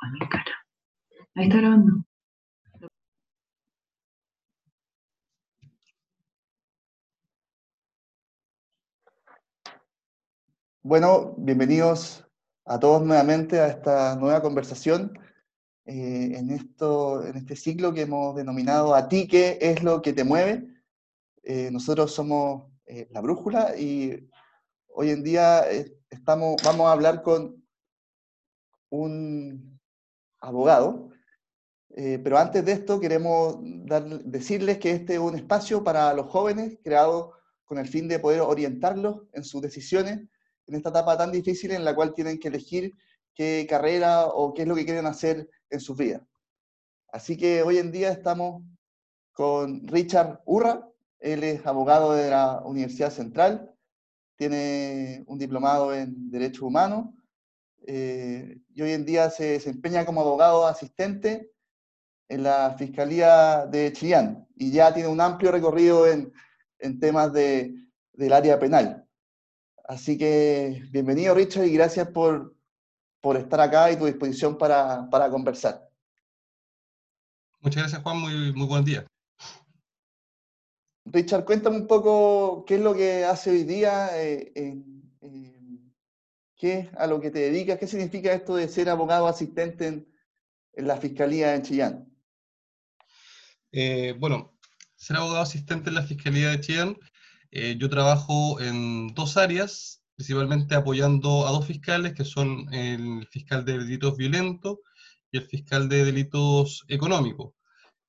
a mi cara. Ahí está grabando. Bueno, bienvenidos a todos nuevamente a esta nueva conversación eh, en, esto, en este ciclo que hemos denominado A ti, ¿qué es lo que te mueve? Eh, nosotros somos eh, La Brújula y hoy en día estamos, vamos a hablar con un abogado, pero antes de esto queremos decirles que este es un espacio para los jóvenes creado con el fin de poder orientarlos en sus decisiones en esta etapa tan difícil en la cual tienen que elegir qué carrera o qué es lo que quieren hacer en sus vidas. Así que hoy en día estamos con Richard Urra, él es abogado de la Universidad Central, tiene un diplomado en Derecho Humano eh, y hoy en día se desempeña como abogado asistente en la Fiscalía de Chillán y ya tiene un amplio recorrido en, en temas de, del área penal. Así que bienvenido Richard y gracias por, por estar acá y tu disposición para, para, conversar. Muchas gracias Juan, muy, muy buen día. Richard, cuéntame un poco qué es lo que hace hoy día, eh, qué es a lo que te dedicas, qué significa esto de ser abogado asistente en, en la Fiscalía en Chillán. Eh, bueno, ser abogado asistente en la Fiscalía de Chillán eh, yo trabajo en dos áreas, principalmente apoyando a dos fiscales, que son el fiscal de delitos violentos y el fiscal de delitos económicos.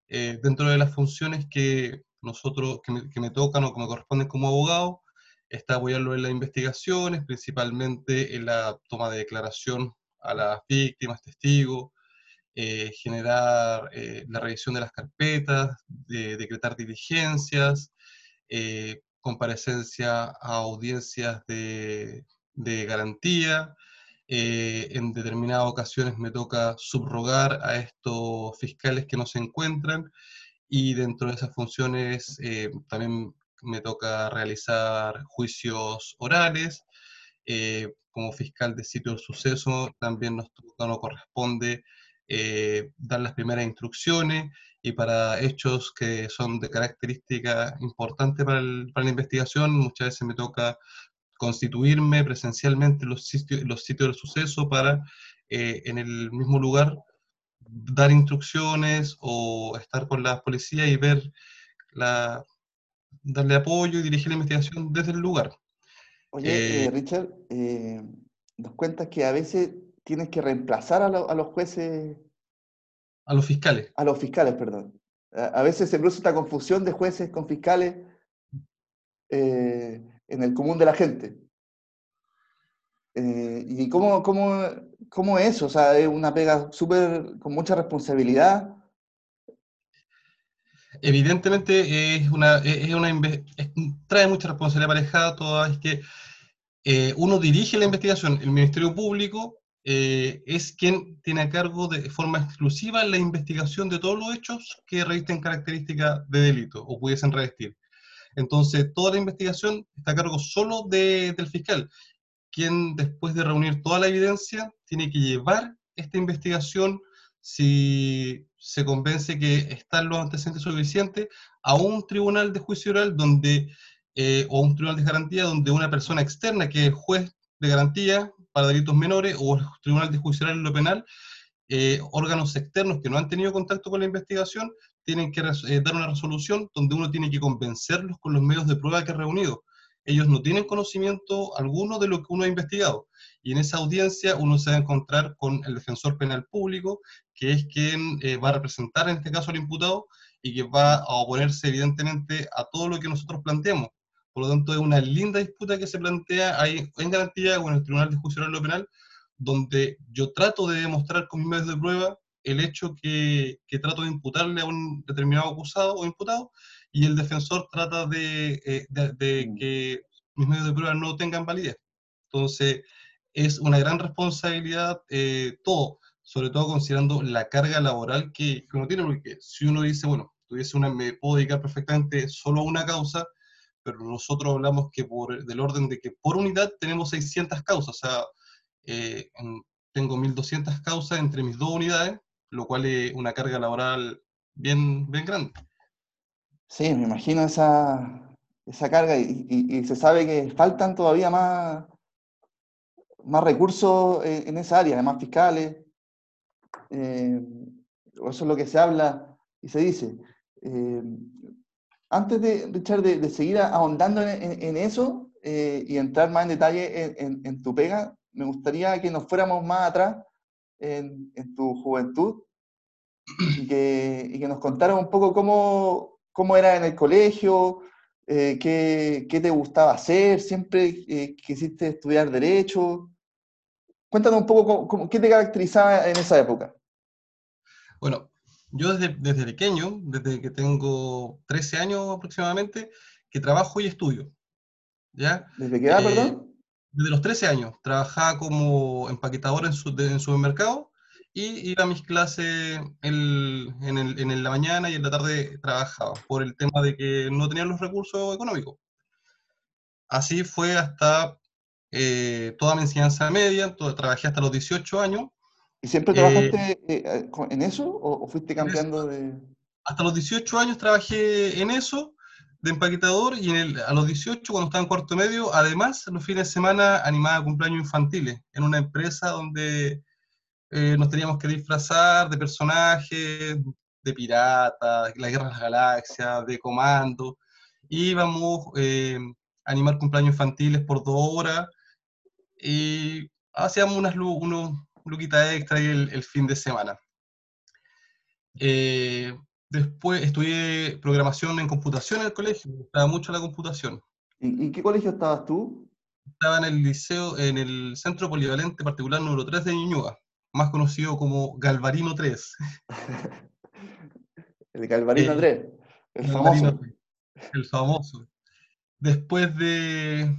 Eh, dentro de las funciones que nosotros, que me, tocan o que me corresponden como abogado, está apoyarlo en las investigaciones, principalmente en la toma de declaración a las víctimas, testigos, eh, generar la revisión de las carpetas, de, decretar diligencias, comparecencia a audiencias de, garantía. Eh, en determinadas ocasiones me toca subrogar a estos fiscales que no se encuentran y dentro de esas funciones eh, también me toca realizar juicios orales. Eh, como fiscal de sitio del suceso también nos, nos corresponde dar las primeras instrucciones y para hechos que son de característica importante para, la investigación, muchas veces me toca constituirme presencialmente en los sitios, los sitios del suceso para eh, en el mismo lugar dar instrucciones o estar con la policía y ver la, darle apoyo y dirigir la investigación desde el lugar. Oye, eh, eh, Richard, nos cuentas que a veces tienes que reemplazar a, a los jueces a los fiscales. A los fiscales, perdón. A veces se produce esta confusión de jueces con fiscales eh, en el común de la gente. Eh, ¿Y cómo, cómo, cómo, es eso? O sea, es una pega súper con mucha responsabilidad. Evidentemente es una, trae mucha responsabilidad aparejada, toda es que eh, uno dirige la investigación, el Ministerio Público eh, es quien tiene a cargo de forma exclusiva la investigación de todos los hechos que revisten características de delito o pudiesen revestir. Entonces, toda la investigación está a cargo solo del fiscal, quien después de reunir toda la evidencia tiene que llevar esta investigación, si se convence que están los antecedentes suficientes, a un tribunal de juicio oral donde, eh, o un tribunal de garantía donde una persona externa, que es juez de garantía, para delitos menores o Tribunal de Juicio en lo Penal, eh, órganos externos que no han tenido contacto con la investigación tienen que eh, dar una resolución donde uno tiene que convencerlos con los medios de prueba que ha reunido. Ellos no tienen conocimiento alguno de lo que uno ha investigado. Y en esa audiencia uno se va a encontrar con el defensor penal público, que es quien eh, va a representar en este caso al imputado y que va a oponerse evidentemente a todo lo que nosotros planteamos. Por lo tanto, es una linda disputa que se plantea ahí en garantía con el Tribunal de Juicio Oral Penal, donde yo trato de demostrar con mis medios de prueba el hecho que, que, trato de imputarle a un determinado acusado o imputado, y el defensor trata de, eh, de, mm. que mis medios de prueba no tengan validez. Entonces, es una gran responsabilidad eh, todo, sobre todo considerando la carga laboral que, que, uno tiene, porque si uno dice, bueno, tuviese una, me puedo dedicar perfectamente solo a una causa, pero nosotros hablamos que por, del orden de que por unidad tenemos 600 causas, o sea, eh, tengo 1.200 causas entre mis dos unidades, lo cual es una carga laboral bien, bien grande. Sí, me imagino esa, esa carga y, se sabe que faltan todavía más, más recursos en, esa área, además fiscales. Eh, eso es lo que se habla y se dice. Eh, antes de, Richard, de, seguir ahondando en, eso eh, y entrar más en detalle en, tu pega, me gustaría que nos fuéramos más atrás en, tu juventud y que, y que, nos contaras un poco cómo, cómo era en el colegio, eh, qué, qué, te gustaba hacer, siempre eh, quisiste estudiar Derecho. Cuéntanos un poco cómo, qué te caracterizaba en esa época. Bueno, yo desde, desde pequeño, desde que tengo 13 años aproximadamente, que trabajo y estudio. ¿ya? ¿Desde qué edad, perdón? Eh, desde los 13 años. Trabajaba como empaquetador en, su, en supermercado y iba a mis clases en, el, en, la mañana y en la tarde trabajaba, por el tema de que no tenía los recursos económicos. Así fue hasta eh, toda mi enseñanza media, trabajé hasta los 18 años, ¿Y siempre trabajaste eh, eh, en eso o, fuiste cambiando de...? Hasta los 18 años trabajé en eso, de empaquetador, y a los 18, cuando estaba en cuarto medio, además, los fines de semana animaba cumpleaños infantiles, en una empresa donde eh, nos teníamos que disfrazar de personajes, de piratas, la guerra de las galaxias, de comando, íbamos a animar cumpleaños infantiles por dos horas, y hacíamos unas, unos luquita extra y el, fin de semana. Eh, después estudié programación en computación en el colegio, me gustaba mucho la computación. ¿Y en qué colegio estabas tú? Estaba en el liceo, en el Centro Polivalente Particular número 3 de Ñuñoa, más conocido como Galvarino 3. el Galvarino 3, eh, el famoso. el famoso. Después de,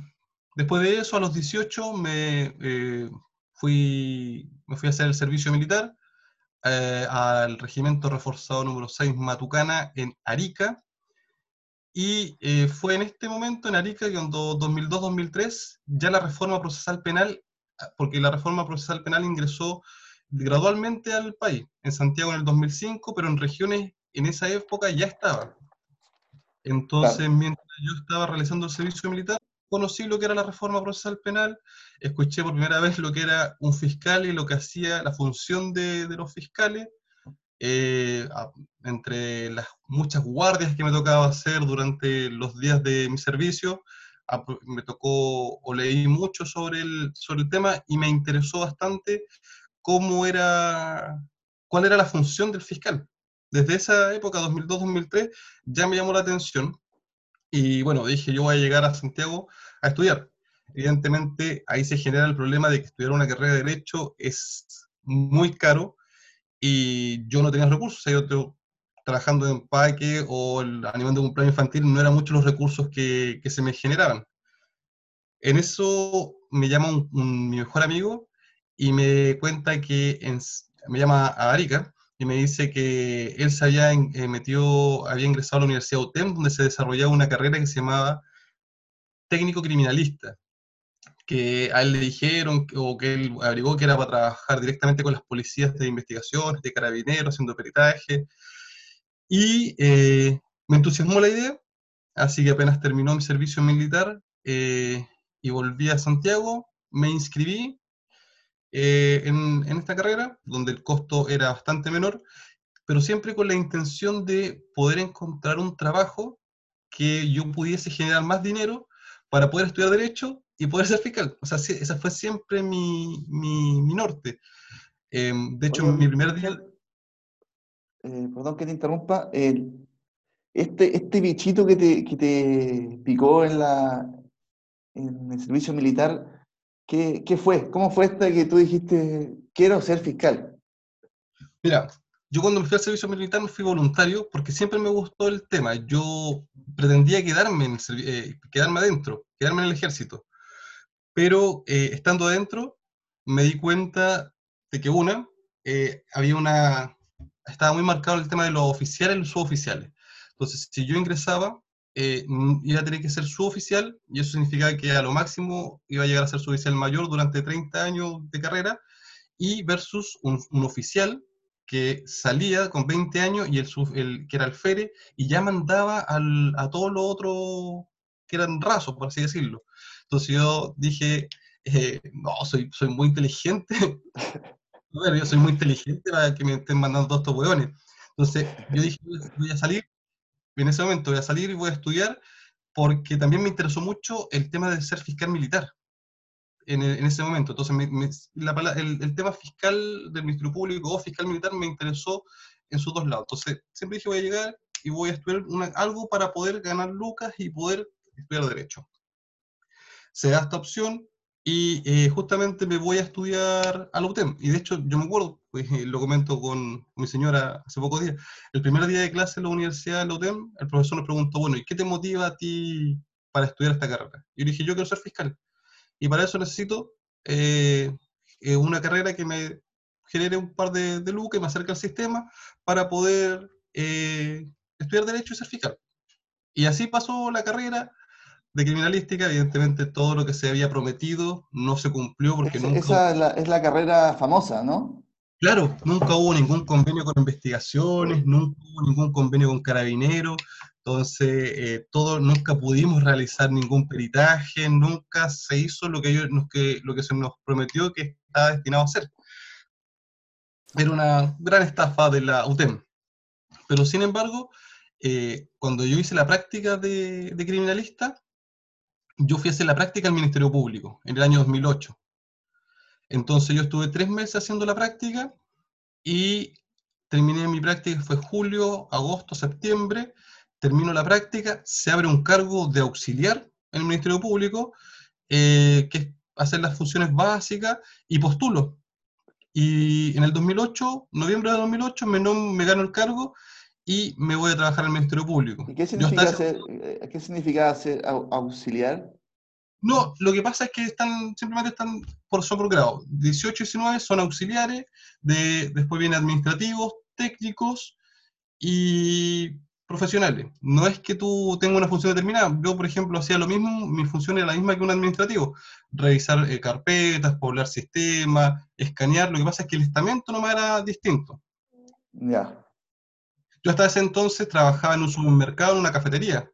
después de eso, a los 18, me eh, fui, me fui a hacer el servicio militar eh, al Regimiento Reforzado número 6 Matucana en Arica. Y eh, fue en este momento en Arica cuando 2002-2003 ya la reforma procesal penal, porque la reforma procesal penal ingresó gradualmente al país, en Santiago en el 2005, pero en regiones en esa época ya estaba. Entonces, mientras yo estaba realizando el servicio militar, conocí lo que era la reforma procesal penal, escuché por primera vez lo que era un fiscal y lo que hacía la función de, los fiscales, eh, entre las muchas guardias que me tocaba hacer durante los días de mi servicio, me tocó o leí mucho sobre el, sobre el tema y me interesó bastante cómo era, cuál era la función del fiscal. Desde esa época, 2002-2003, ya me llamó la atención y bueno, dije, yo voy a llegar a Santiago a estudiar. Evidentemente, ahí se genera el problema de que estudiar una carrera de Derecho es muy caro y yo no tenía recursos. yo trabajando en empaque o el, animando un cumpleaños infantil no eran muchos los recursos que, que se me generaban. En eso me llama un, mi mejor amigo y me cuenta que me llama a Arica y me dice que él se había eh, metido, había ingresado a la Universidad UTEM, donde se desarrollaba una carrera que se llamaba técnico criminalista, que a él le dijeron, o que él averiguó que era para trabajar directamente con las policías de investigación, de carabineros, haciendo peritaje, y eh, me entusiasmó la idea, así que apenas terminó mi servicio militar eh, y volví a Santiago, me inscribí eh, en, esta carrera, donde el costo era bastante menor, pero siempre con la intención de poder encontrar un trabajo que yo pudiese generar más dinero para poder estudiar Derecho y poder ser fiscal. O sea, esa fue siempre mi, mi, norte. Em, de hecho, mi primer día... Eh, perdón que te interrumpa. este, este bichito que te, que te picó en, la, en el servicio militar, ¿Qué, fue? ¿Cómo fue esta que tú dijiste, quiero ser fiscal? Mira, yo cuando me fui al servicio militar me fui voluntario porque siempre me gustó el tema. Yo pretendía quedarme, en eh, quedarme adentro, quedarme en el ejército. Pero eh, estando adentro me di cuenta de que una, eh, había una, estaba muy marcado el tema de los oficiales y los suboficiales. Entonces, si yo ingresaba, eh, iba a tener que ser suboficial, y eso significaba que a lo máximo iba a llegar a ser suboficial mayor durante 30 años de carrera, y versus un, oficial que salía con 20 años y el, el que era alférez y ya mandaba a todos los otros que eran rasos, por así decirlo. Entonces yo dije, eh, no, soy muy inteligente. bueno, yo soy muy inteligente para que me estén mandando estos hueones. Entonces yo dije, voy a salir, en ese momento voy a salir y voy a estudiar porque también me interesó mucho el tema de ser fiscal militar en, en ese momento. Entonces, el, tema fiscal del Ministerio Público o fiscal militar me interesó en sus dos lados. Entonces, siempre dije voy a llegar y voy a estudiar algo para poder ganar lucas y poder estudiar Derecho. Se da esta opción y eh, justamente me voy a estudiar a la UTEM. Y de hecho, yo me acuerdo, pues, eh, lo comento con mi señora hace pocos días, el primer día de clase en la Universidad de la UTEM, el profesor nos preguntó, bueno, ¿y qué te motiva a ti para estudiar esta carrera? Y yo dije, yo quiero ser fiscal. Y para eso necesito eh, una carrera que me genere un par de, de lucas, me acerque al sistema, para poder estudiar Derecho y ser fiscal. Y así pasó la carrera, de criminalística, evidentemente todo lo que se había prometido no se cumplió porque nunca... Esa es la, carrera famosa, ¿no? Claro, nunca hubo ningún convenio con investigaciones, nunca hubo ningún convenio con carabineros, entonces eh, todo, nunca pudimos realizar ningún peritaje, nunca se hizo lo que, ellos, que, lo que se nos prometió que estaba destinado a hacer. Era una gran estafa de la UTEM. Pero sin embargo, eh, cuando yo hice la práctica de, de criminalista, yo fui a hacer la práctica al Ministerio Público en el año 2008. Entonces yo estuve tres meses haciendo la práctica y terminé mi práctica, fue julio, agosto, septiembre, termino la práctica, se abre un cargo de auxiliar en el Ministerio Público, eh, que es hacer las funciones básicas, y postulo. Y en el 2008, noviembre de 2008, me, me gano el cargo y me voy a trabajar en el Ministerio Público. ¿Y qué significa, ser, eh, ¿qué significa ser auxiliar? No, lo que pasa es que están, simplemente están por, por grado. 18 y 19 son auxiliares, de, después vienen administrativos, técnicos y profesionales. No es que tú tengas una función determinada. Yo, por ejemplo, hacía lo mismo, mi función era la misma que un administrativo. Revisar eh, carpetas, poblar sistemas, escanear. Lo que pasa es que el estamento no me era distinto. Ya. Yo hasta ese entonces trabajaba en un supermercado, en una cafetería.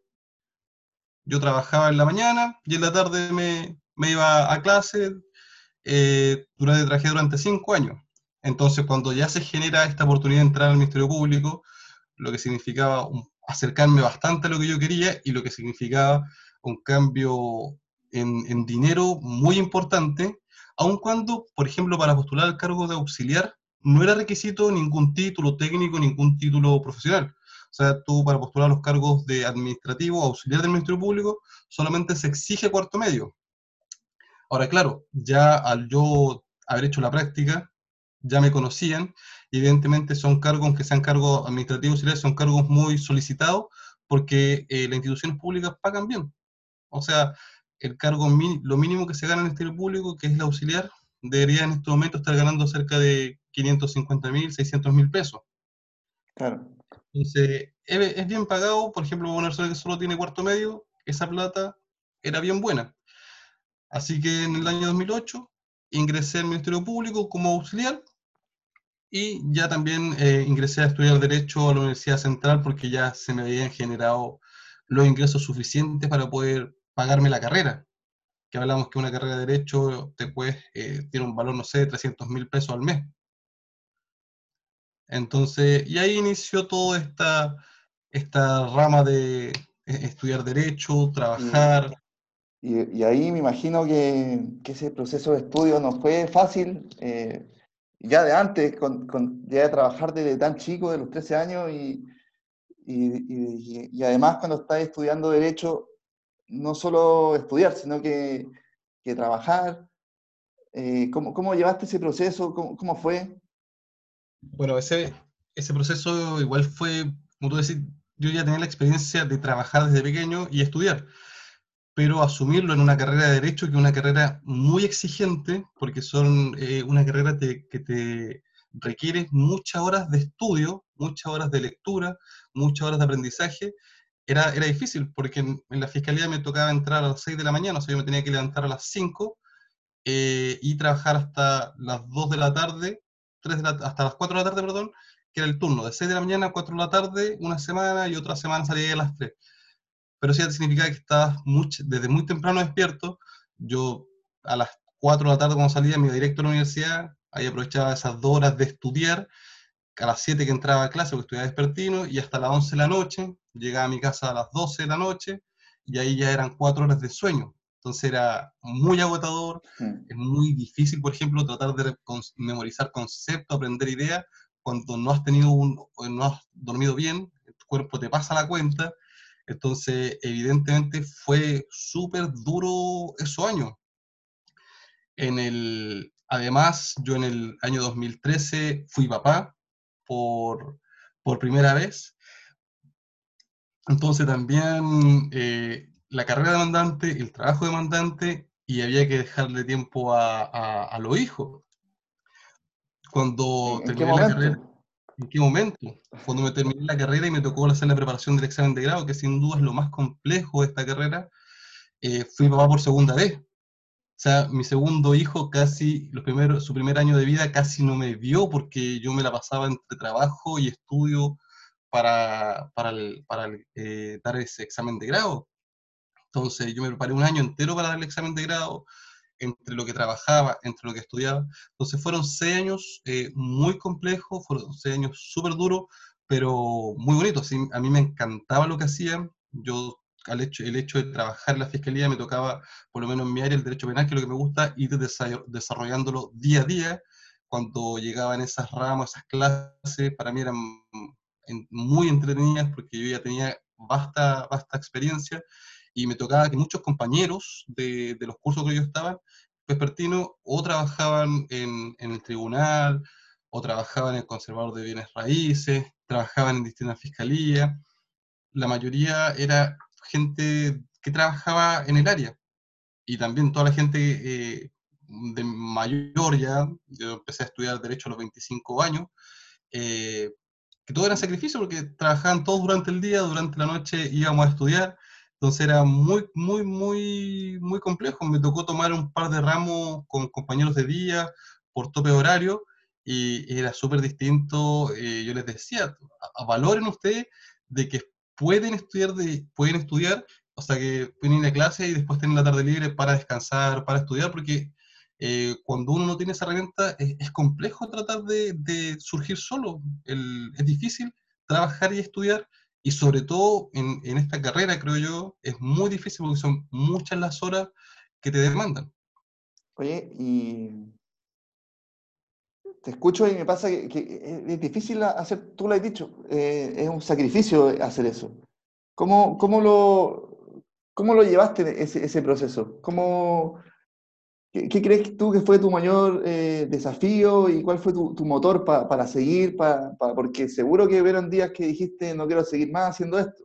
Yo trabajaba en la mañana y en la tarde me, iba a clase. Eh, durante, trabajé durante cinco años. Entonces, cuando ya se genera esta oportunidad de entrar al Ministerio Público, lo que significaba acercarme bastante a lo que yo quería y lo que significaba un cambio en, en dinero muy importante, aun cuando, por ejemplo, para postular al cargo de auxiliar, no era requisito ningún título técnico, ningún título profesional. O sea, tú para postular los cargos de administrativo, auxiliar del Ministerio Público, solamente se exige cuarto medio. Ahora, claro, ya al yo haber hecho la práctica, ya me conocían, evidentemente son cargos, aunque sean cargos administrativos, son cargos muy solicitados porque eh, las instituciones públicas pagan bien. O sea, el cargo, lo mínimo que se gana en el Ministerio Público, que es el auxiliar, debería en este momento estar ganando cerca de 550 mil, 600 mil pesos. Claro. Entonces, es, bien pagado, por ejemplo, una persona que solo tiene cuarto medio, esa plata era bien buena. Así que en el año 2008 ingresé al Ministerio Público como auxiliar y ya también eh, ingresé a estudiar Derecho a la Universidad Central porque ya se me habían generado los ingresos suficientes para poder pagarme la carrera que hablamos que una carrera de Derecho después eh, tiene un valor, no sé, de 300 mil pesos al mes. Entonces, y ahí inició toda esta, esta rama de estudiar Derecho, trabajar. Y, ahí me imagino que, ese proceso de estudio no fue fácil, eh, ya de antes, con, ya de trabajar desde tan chico, de los 13 años, y, y, además cuando estás estudiando Derecho, no solo estudiar, sino que, trabajar. Eh, ¿cómo, llevaste ese proceso? ¿Cómo, fue? Bueno, ese, ese proceso igual fue, como tú decís, yo ya tenía la experiencia de trabajar desde pequeño y estudiar, pero asumirlo en una carrera de derecho, que es una carrera muy exigente, porque son eh, una carrera que te requiere muchas horas de estudio, muchas horas de lectura, muchas horas de aprendizaje, era, era difícil, porque en, la fiscalía me tocaba entrar a las 6 de la mañana, o sea, yo me tenía que levantar a las 5, eh, y trabajar hasta las 2 de la tarde, 3 hasta las 4 de la tarde, perdón, que era el turno, de 6 de la mañana a 4 de la tarde, una semana y otra semana salía a las 3. Pero sí significaba que estabas desde muy temprano despierto. Yo a las 4 de la tarde cuando salía me iba directo a la universidad, ahí aprovechaba esas dos horas de estudiar, a las 7 que entraba a clase porque estudiaba despertino, y hasta las 11 de la noche, llegaba a mi casa a las 12 de la noche, y ahí ya eran 4 horas de sueño. Entonces era muy agotador, hmm. es muy difícil, por ejemplo, tratar de memorizar conceptos, aprender ideas, cuando no has tenido un, no has dormido bien, tu cuerpo te pasa la cuenta, entonces evidentemente fue súper duro esos años. En el, además, yo en el año 2013 fui papá por, por primera vez, entonces también eh, la carrera demandante, el trabajo demandante, y había que dejarle tiempo a, a, los hijos. Cuando ¿En terminé la carrera, ¿En qué momento? Cuando me terminé la carrera y me tocó hacer la preparación del examen de grado, que sin duda es lo más complejo de esta carrera, eh, fui papá por segunda vez. O sea, mi segundo hijo casi, los primeros, su primer año de vida casi no me vio porque yo me la pasaba entre trabajo y estudio para, para, para eh, dar ese examen de grado. Entonces yo me preparé un año entero para dar el examen de grado, entre lo que trabajaba, entre lo que estudiaba. Entonces fueron seis años eh, muy complejos, fueron seis años súper duros, pero muy bonitos. A mí me encantaba lo que hacían. Yo, al hecho, el hecho de trabajar en la fiscalía, me tocaba, por lo menos en mi área, el derecho penal, que es lo que me gusta, ir desarrollándolo día a día. Cuando llegaban esas ramas, esas clases, para mí eran muy entretenidas porque yo ya tenía vasta, vasta experiencia y me tocaba que muchos compañeros de, de los cursos que yo estaba, vespertino, o trabajaban en, en, el tribunal, o trabajaban en el conservador de bienes raíces, trabajaban en distintas fiscalías. La mayoría era gente que trabajaba en el área. Y también toda la gente eh, de mayor ya, yo empecé a estudiar Derecho a los 25 años, eh, que todo era sacrificio porque trabajaban todos durante el día, durante la noche íbamos a estudiar, entonces era muy, muy, muy, muy complejo. Me tocó tomar un par de ramos con compañeros de día por tope horario y era súper distinto. Eh, yo les decía, valoren ustedes de que pueden estudiar, de, pueden estudiar, o sea que pueden ir a clase y después tienen la tarde libre para descansar, para estudiar, porque eh, cuando uno no tiene esa herramienta es, complejo tratar de, de surgir solo. El, es difícil trabajar y estudiar y sobre todo en, en, esta carrera, creo yo, es muy difícil porque son muchas las horas que te demandan. Oye, y te escucho y me pasa que, es difícil hacer, tú lo has dicho, eh, es un sacrificio hacer eso. ¿Cómo, cómo, lo, cómo lo llevaste ese, ese proceso? ¿Cómo, ¿Qué, crees tú que fue tu mayor eh, desafío y cuál fue tu, motor para seguir? porque seguro que hubieron días que dijiste, no quiero seguir más haciendo esto.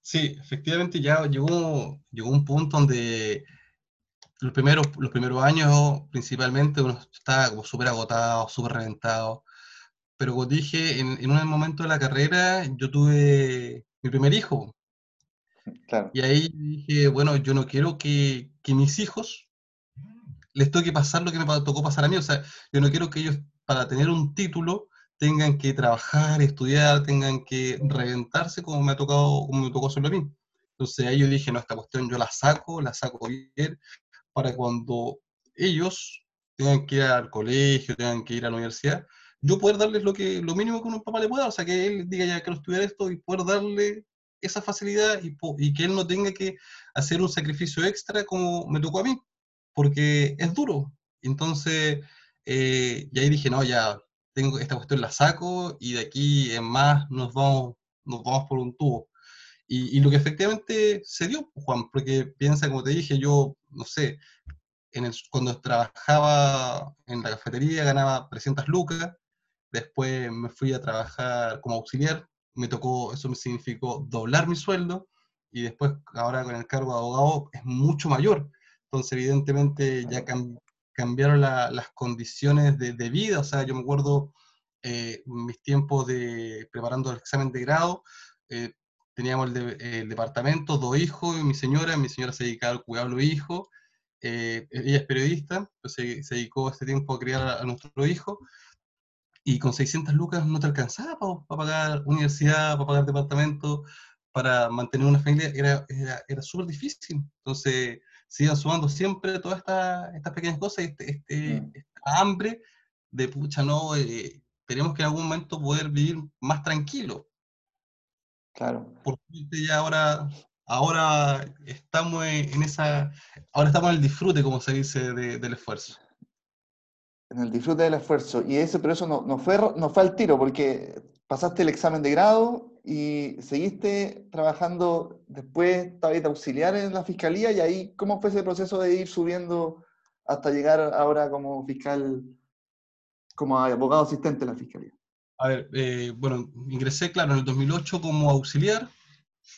Sí, efectivamente ya llegó, llegó un punto donde los primeros, los primeros años principalmente uno estaba como súper agotado, súper reventado. Pero como dije, en, en un momento de la carrera yo tuve mi primer hijo. Claro. Y ahí dije, bueno, yo no quiero que, que mis hijos les toque pasar lo que me tocó pasar a mí. O sea, yo no quiero que ellos, para tener un título, tengan que trabajar, estudiar, tengan que reventarse como me ha tocado, como me tocó hacerlo a mí. Entonces ahí yo dije, no, esta cuestión yo la saco, la saco bien, para cuando ellos tengan que ir al colegio, tengan que ir a la universidad, yo poder darles lo que lo mínimo que un papá le pueda, o sea, que él diga ya quiero estudiar esto y poder darle esa facilidad y, y que él no tenga que hacer un sacrificio extra como me tocó a mí porque es duro. Entonces, eh, y ahí dije, no, ya tengo esta cuestión, la saco y de aquí en más nos vamos, nos vamos por un tubo. Y, lo que efectivamente se dio, Juan, porque piensa, como te dije, yo, no sé, en el, cuando trabajaba en la cafetería ganaba 300 lucas, después me fui a trabajar como auxiliar, me tocó, eso me significó doblar mi sueldo, y después ahora con el cargo de abogado es mucho mayor. Entonces, evidentemente, ya cambiaron las condiciones de, vida. O sea, yo me acuerdo eh, mis tiempos de preparando el examen de grado, eh, teníamos el, departamento, dos hijos y mi señora. Mi señora se dedicaba al cuidado de los hijos. eh, ella es periodista, pues se, se, dedicó este tiempo a criar a, nuestro hijo, y con 600 lucas no te alcanzaba para, pagar universidad, para pagar departamento, para mantener una familia, era, era, era súper difícil. Entonces, se iban sumando siempre todas estas, estas pequeñas cosas, este, este, mm. esta hambre de, pucha, no, eh, tenemos que en algún momento poder vivir más tranquilo. Claro. Porque ya ahora ahora estamos en esa, ahora estamos en el disfrute, como se dice, de, del esfuerzo. En el disfrute del esfuerzo. Y eso, pero eso no, no, fue, no fue al tiro, porque pasaste el examen de grado y seguiste trabajando después, estabas auxiliar en la fiscalía, y ahí, ¿cómo fue ese proceso de ir subiendo hasta llegar ahora como fiscal, como abogado asistente en la fiscalía? A ver, eh, bueno, ingresé, claro, en el 2008 como auxiliar,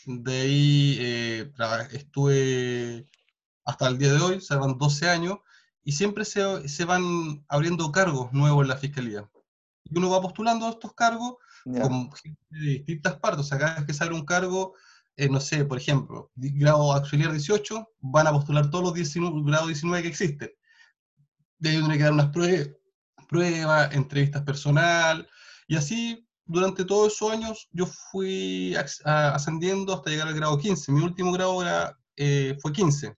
de ahí eh, estuve hasta el día de hoy, se van 12 años, y siempre se, se, van abriendo cargos nuevos en la fiscalía. Y uno va postulando estos cargos con gente de distintas partes. O sea, cada vez que sale un cargo, eh, no sé, por ejemplo, grado auxiliar 18, van a postular todos los 19, grados 19 que existen. De ahí tiene que dar unas pruebas, pruebas, entrevistas personal, y así durante todos esos años yo fui ascendiendo hasta llegar al grado 15. Mi último grado era, eh, fue 15.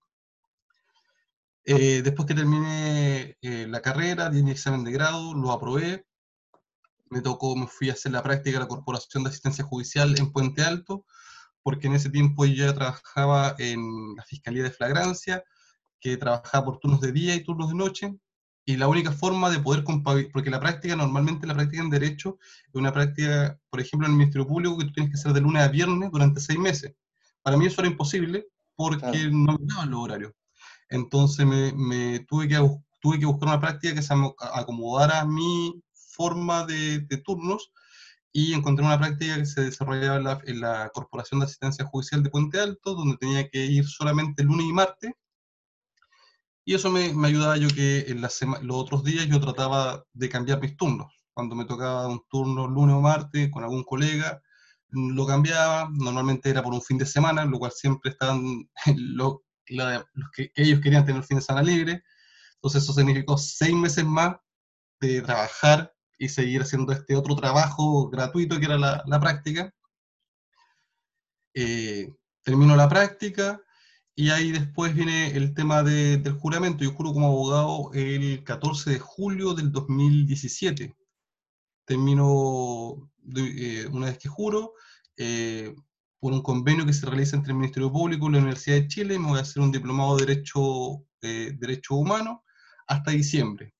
Eh, después que terminé eh, la carrera, di mi examen de grado, lo aprobé. Me tocó, me fui a hacer la práctica de la Corporación de Asistencia Judicial en Puente Alto, porque en ese tiempo yo ya trabajaba en la Fiscalía de Flagrancia, que trabajaba por turnos de día y turnos de noche, y la única forma de poder porque la práctica, normalmente la práctica en Derecho, es una práctica, por ejemplo, en el Ministerio Público, que tú tienes que hacer de lunes a viernes durante seis meses. Para mí eso era imposible porque no me daban los horarios. Entonces me, me, tuve, que, tuve que buscar una práctica que se acomodara a mi forma de, de turnos y encontré una práctica que se desarrollaba en la, en la, Corporación de Asistencia Judicial de Puente Alto, donde tenía que ir solamente lunes y martes, y eso me, me ayudaba yo que en la los otros días yo trataba de cambiar mis turnos. Cuando me tocaba un turno lunes o martes con algún colega, lo cambiaba. Normalmente era por un fin de semana, lo cual siempre estaban lo, los que, ellos querían tener el fin de semana libre. Entonces eso significó seis meses más de trabajar y seguir haciendo este otro trabajo gratuito que era la, la práctica. Eh, termino la práctica, y ahí después viene el tema de, del juramento. Yo juro como abogado el 14 de julio del 2017. Termino, eh, una vez que juro, eh, por un convenio que se realiza entre el Ministerio Público y la Universidad de Chile, me voy a hacer un diplomado de Derecho, eh, Derecho Humano hasta diciembre.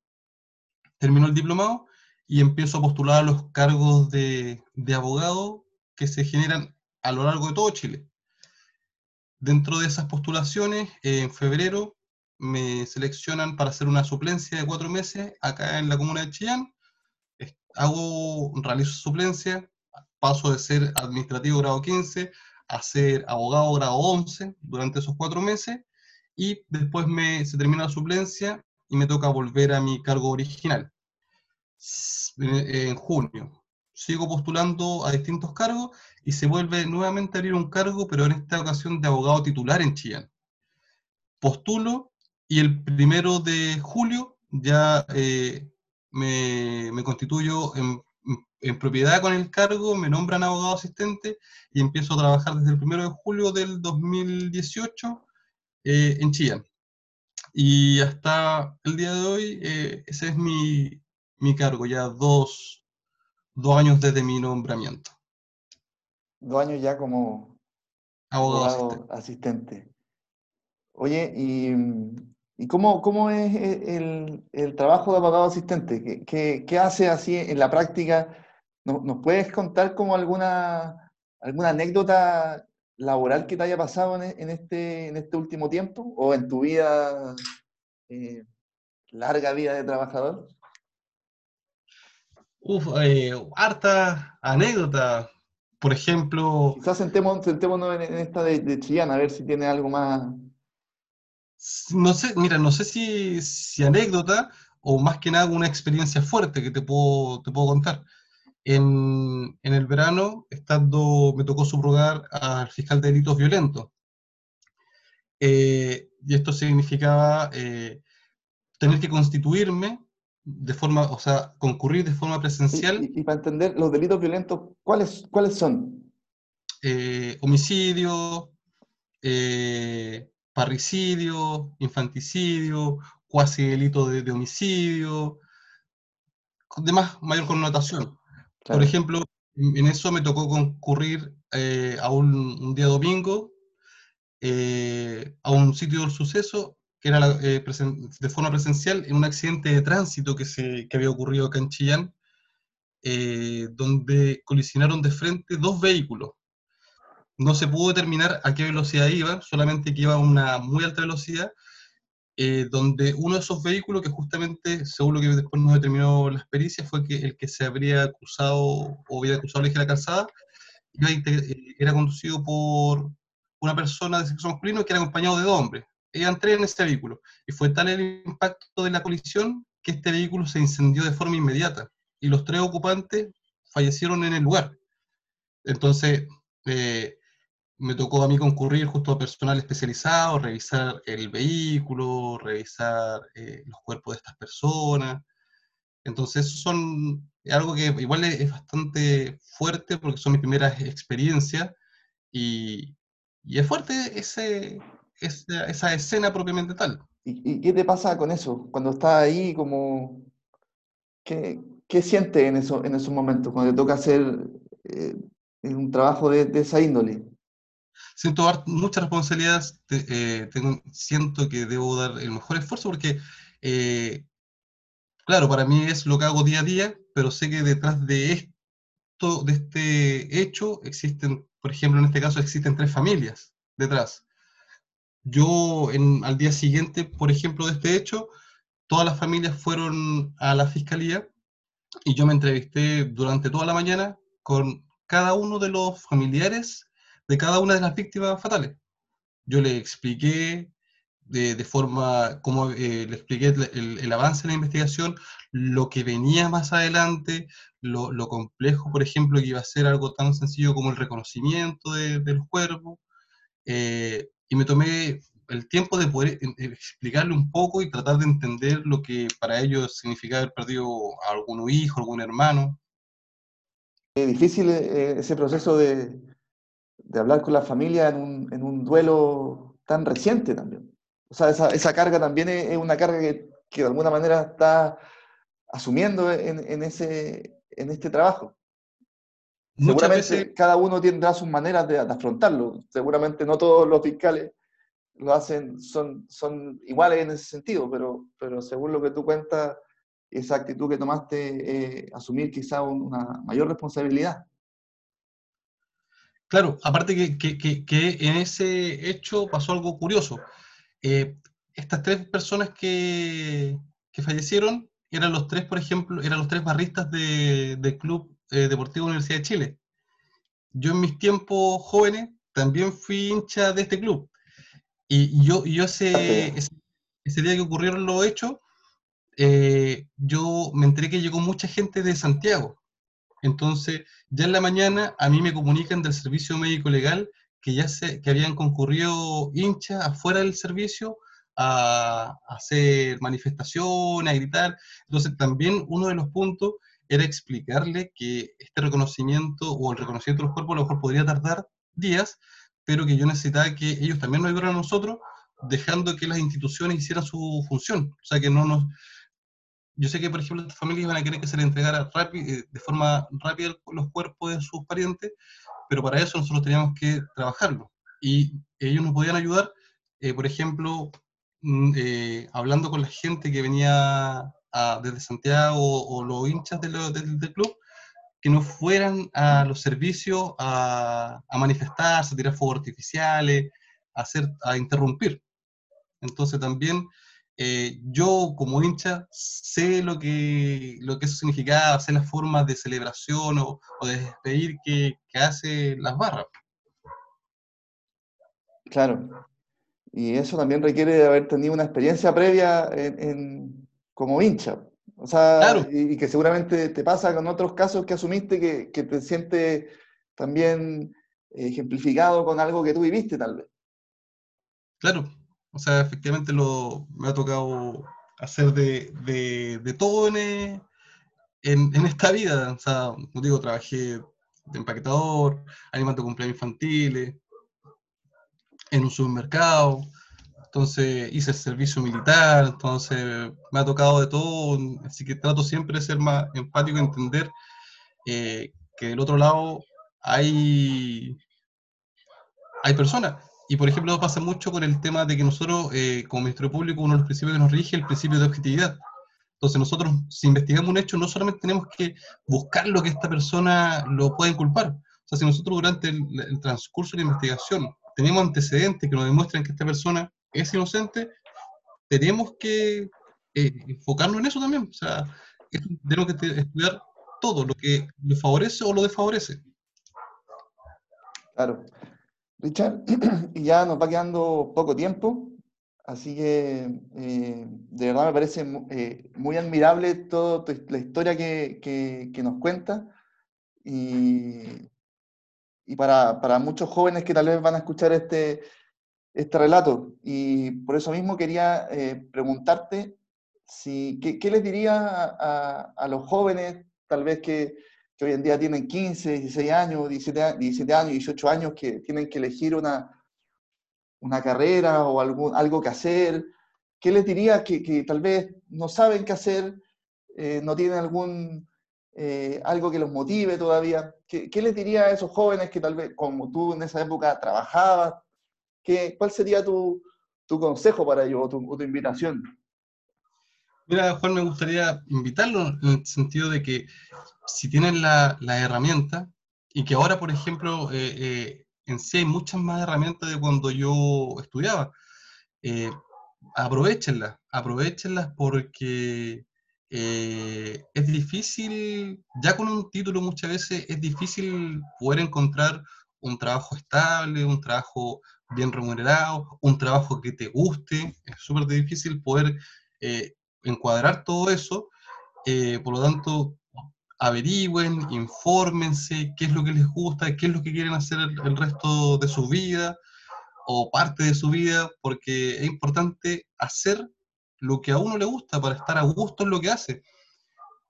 Termino el diplomado y empiezo a postular a los cargos de, abogado que se generan a lo largo de todo Chile. Dentro de esas postulaciones, en febrero me seleccionan para hacer una suplencia de cuatro meses acá en la comuna de Chillán. Hago, realizo suplencia, paso de ser administrativo grado 15 a ser abogado grado 11 durante esos cuatro meses y después me, se termina la suplencia y me toca volver a mi cargo original en junio sigo postulando a distintos cargos y se vuelve nuevamente a abrir un cargo, pero en esta ocasión de abogado titular en Chillán. Postulo y el primero de julio ya eh, me, me, constituyo en, en, propiedad con el cargo, me nombran abogado asistente y empiezo a trabajar desde el primero de julio del 2018 eh, en Chillán. Y hasta el día de hoy, eh, ese es mi, mi cargo, ya dos, dos años desde mi nombramiento. Dos años ya como abogado, asistente. Oye, ¿y, cómo, cómo, es el, el, trabajo de abogado asistente? ¿Qué, qué, hace así en la práctica? ¿Nos, puedes contar como alguna, alguna anécdota laboral que te haya pasado en, este, en este último tiempo o en tu vida, eh, larga vida de trabajador? Uf, eh, harta anécdota. Por ejemplo. Quizás sentémonos, sentémonos en, esta de, de Chillán, a ver si tiene algo más. No sé, mira, no sé si, si, anécdota o más que nada una experiencia fuerte que te puedo, te puedo contar. En, en el verano, estando, me tocó subrogar al fiscal de delitos violentos. eh, y esto significaba eh, tener que constituirme de forma, o sea, concurrir de forma presencial. Y, para entender los delitos violentos, ¿cuáles, cuáles son? Eh, homicidio, parricidio, infanticidio, cuasi delito de, homicidio, de más mayor connotación. Por ejemplo, en eso me tocó concurrir a un, día domingo eh, a un sitio del suceso que era eh, de forma presencial en un accidente de tránsito que, se, que había ocurrido acá en Chillán, eh, donde colisionaron de frente dos vehículos. No se pudo determinar a qué velocidad iban, solamente que iba a una muy alta velocidad, donde uno de esos vehículos, que justamente, según lo que después nos determinó las pericias, fue que el que se habría acusado o había acusado de la calzada, era conducido por una persona de sexo masculino que era acompañado de dos hombres. Eran tres en este vehículo. Y fue tal el impacto de la colisión que este vehículo se incendió de forma inmediata. Y los tres ocupantes fallecieron en el lugar. Entonces, eh, me tocó a mí concurrir justo a personal especializado, revisar el vehículo, revisar eh, los cuerpos de estas personas. Entonces, son algo que igual es, bastante fuerte porque son mis primeras experiencias y, y es fuerte ese, esa, escena propiamente tal. ¿Y, qué te pasa con eso? Cuando estás ahí, como, ¿qué, qué sientes en, eso, en esos momentos, cuando te toca hacer eh, un trabajo de, esa índole? Siento mucha responsabilidad, eh, tengo, siento que debo dar el mejor esfuerzo porque, eh, claro, para mí es lo que hago día a día, pero sé que detrás de esto, de este hecho, existen por ejemplo, en este caso existen tres familias detrás. Yo al día siguiente, por ejemplo, de este hecho, todas las familias fueron a la fiscalía y yo me entrevisté durante toda la mañana con cada uno de los familiares de cada una de las víctimas fatales. Yo le expliqué de, forma, como eh, le expliqué el, avance en la investigación, lo que venía más adelante, lo, complejo, por ejemplo, que iba a ser algo tan sencillo como el reconocimiento de, los cuerpos, eh, y me tomé el tiempo de poder explicarle un poco y tratar de entender lo que para ellos significaba haber perdido a algún hijo, algún hermano. Es difícil eh, ese proceso de, de, hablar con la familia en un, en un duelo tan reciente también. O sea, esa, esa carga también es, una carga que, que, de alguna manera está asumiendo en, en, ese, en este trabajo. Seguramente cada uno tendrá sus maneras de, afrontarlo. Seguramente no todos los fiscales lo hacen, son, son iguales en ese sentido, pero, pero según lo que tú cuentas, esa actitud que tomaste, eh, asumir quizá una mayor responsabilidad. Claro, aparte que, que, que, en ese hecho pasó algo curioso. Eh, estas tres personas que, fallecieron eran los tres, por ejemplo, eran los tres barristas del Club eh, Deportivo Universidad de Chile. Yo en mis tiempos jóvenes también fui hincha de este club. Y yo, yo ese, ese, día que ocurrieron los hechos, eh, yo me enteré que llegó mucha gente de Santiago. Entonces, ya en la mañana a mí me comunican del servicio médico legal que ya se, que habían concurrido hinchas afuera del servicio a, hacer manifestaciones, a gritar. Entonces también uno de los puntos era explicarle que este reconocimiento o el reconocimiento de los cuerpos a lo mejor podría tardar días, pero que yo necesitaba que ellos también nos ayudaran a nosotros, dejando que las instituciones hicieran su función. O sea, que no nos... Yo sé que, por ejemplo, estas familias iban a querer que se les entregara eh, de forma rápida los cuerpos de sus parientes, pero para eso nosotros teníamos que trabajarlo. Y ellos nos podían ayudar, eh, por ejemplo, mm, eh, hablando con la gente que venía desde Santiago o, los hinchas del, club, que no fueran a los servicios a, a manifestarse, a tirar fuegos artificiales, a, hacer, a interrumpir. Entonces también eh, yo como hincha sé lo que, lo que eso significaba, sé las formas de celebración o, de despedir que, que, hace las barras. Claro. Y eso también requiere de haber tenido una experiencia previa en, como hincha. O sea, y, que seguramente te pasa con otros casos que asumiste que, que te sientes también ejemplificado con algo que tú viviste tal vez. Claro, o sea, efectivamente lo, me ha tocado hacer de, de, todo en, en, esta vida. O sea, como digo, trabajé de empaquetador, animando cumpleaños infantiles, en un supermercado, entonces hice el servicio militar, entonces me ha tocado de todo, así que trato siempre de ser más empático, entender eh, que del otro lado hay, hay personas. Y por ejemplo, pasa mucho con el tema de que nosotros, eh, como Ministerio Público, uno de los principios que nos rige es el principio de objetividad. Entonces nosotros, si investigamos un hecho, no solamente tenemos que buscar lo que esta persona lo puede inculpar. O sea, si nosotros durante el, transcurso de la investigación tenemos antecedentes que nos demuestran que esta persona es inocente, tenemos que eh, enfocarnos en eso también. O sea, tenemos que estudiar todo, lo que le favorece o lo desfavorece. Claro. Richard, y ya nos va quedando poco tiempo. Así que eh, de verdad me parece eh, muy admirable toda la historia que, nos cuenta y, para, muchos jóvenes que tal vez van a escuchar este, este relato. Y por eso mismo quería eh, preguntarte si, ¿qué, les diría a, los jóvenes, tal vez que, hoy en día tienen 15, 16 años, 17, 17 años, 18 años, que tienen que elegir una, una carrera o algún, algo que hacer? ¿Qué les diría que, tal vez no saben qué hacer, eh, no tienen algún, eh, algo que los motive todavía? ¿Qué, les diría a esos jóvenes que tal vez, como tú en esa época trabajabas, ¿qué, ¿cuál sería tu, consejo para ellos o tu, invitación? Mira, Juan, me gustaría invitarlo en el sentido de que si tienen la, herramienta y que ahora, por ejemplo, eh, en sí hay muchas más herramientas de cuando yo estudiaba. Eh, aprovechenlas, aprovechenlas porque eh, es difícil, ya con un título muchas veces es difícil poder encontrar un trabajo estable, un trabajo bien remunerado, un trabajo que te guste, es súper difícil poder eh, encuadrar todo eso, por lo tanto, averigüen, infórmense qué es lo que les gusta, qué es lo que quieren hacer el, resto de su vida o parte de su vida, porque es importante hacer lo que a uno le gusta para estar a gusto en lo que hace.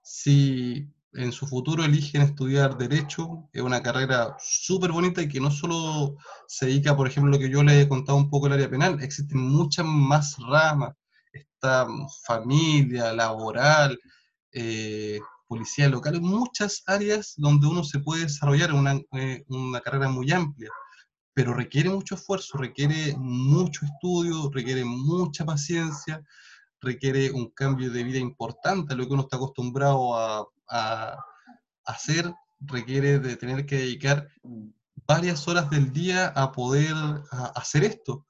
Si en su futuro eligen estudiar Derecho, es una carrera súper bonita y que no solo se dedica, por ejemplo, lo que yo les he contado un poco el área penal, existen muchas más ramas. Está familia, laboral, eh, policía local, muchas áreas donde uno se puede desarrollar una, eh, una carrera muy amplia, pero requiere mucho esfuerzo, requiere mucho estudio, requiere mucha paciencia, requiere un cambio de vida importante lo que uno está acostumbrado a, a, hacer, requiere de tener que dedicar varias horas del día a poder hacer esto.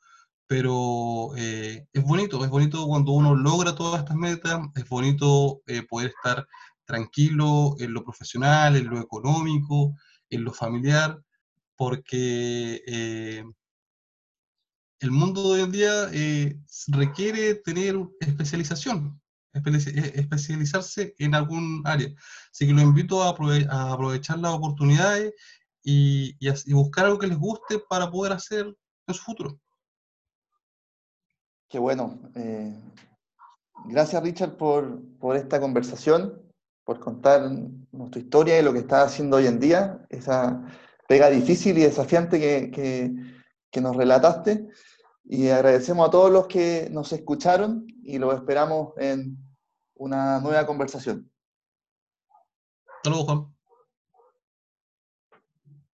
Pero eh, es bonito, es bonito cuando uno logra todas estas metas, es bonito eh, poder estar tranquilo en lo profesional, en lo económico, en lo familiar, porque eh, el mundo de hoy en día eh, requiere tener especialización, especializarse en algún área. Así que lo invito a, aprovechar las oportunidades y, buscar algo que les guste para poder hacer en su futuro. Qué bueno. gracias Richard por, esta conversación por contar nuestra historia y lo que está haciendo hoy en día, esa pega difícil y desafiante que, nos relataste. Y agradecemos a todos los que nos escucharon y los esperamos en una nueva conversación. Juan.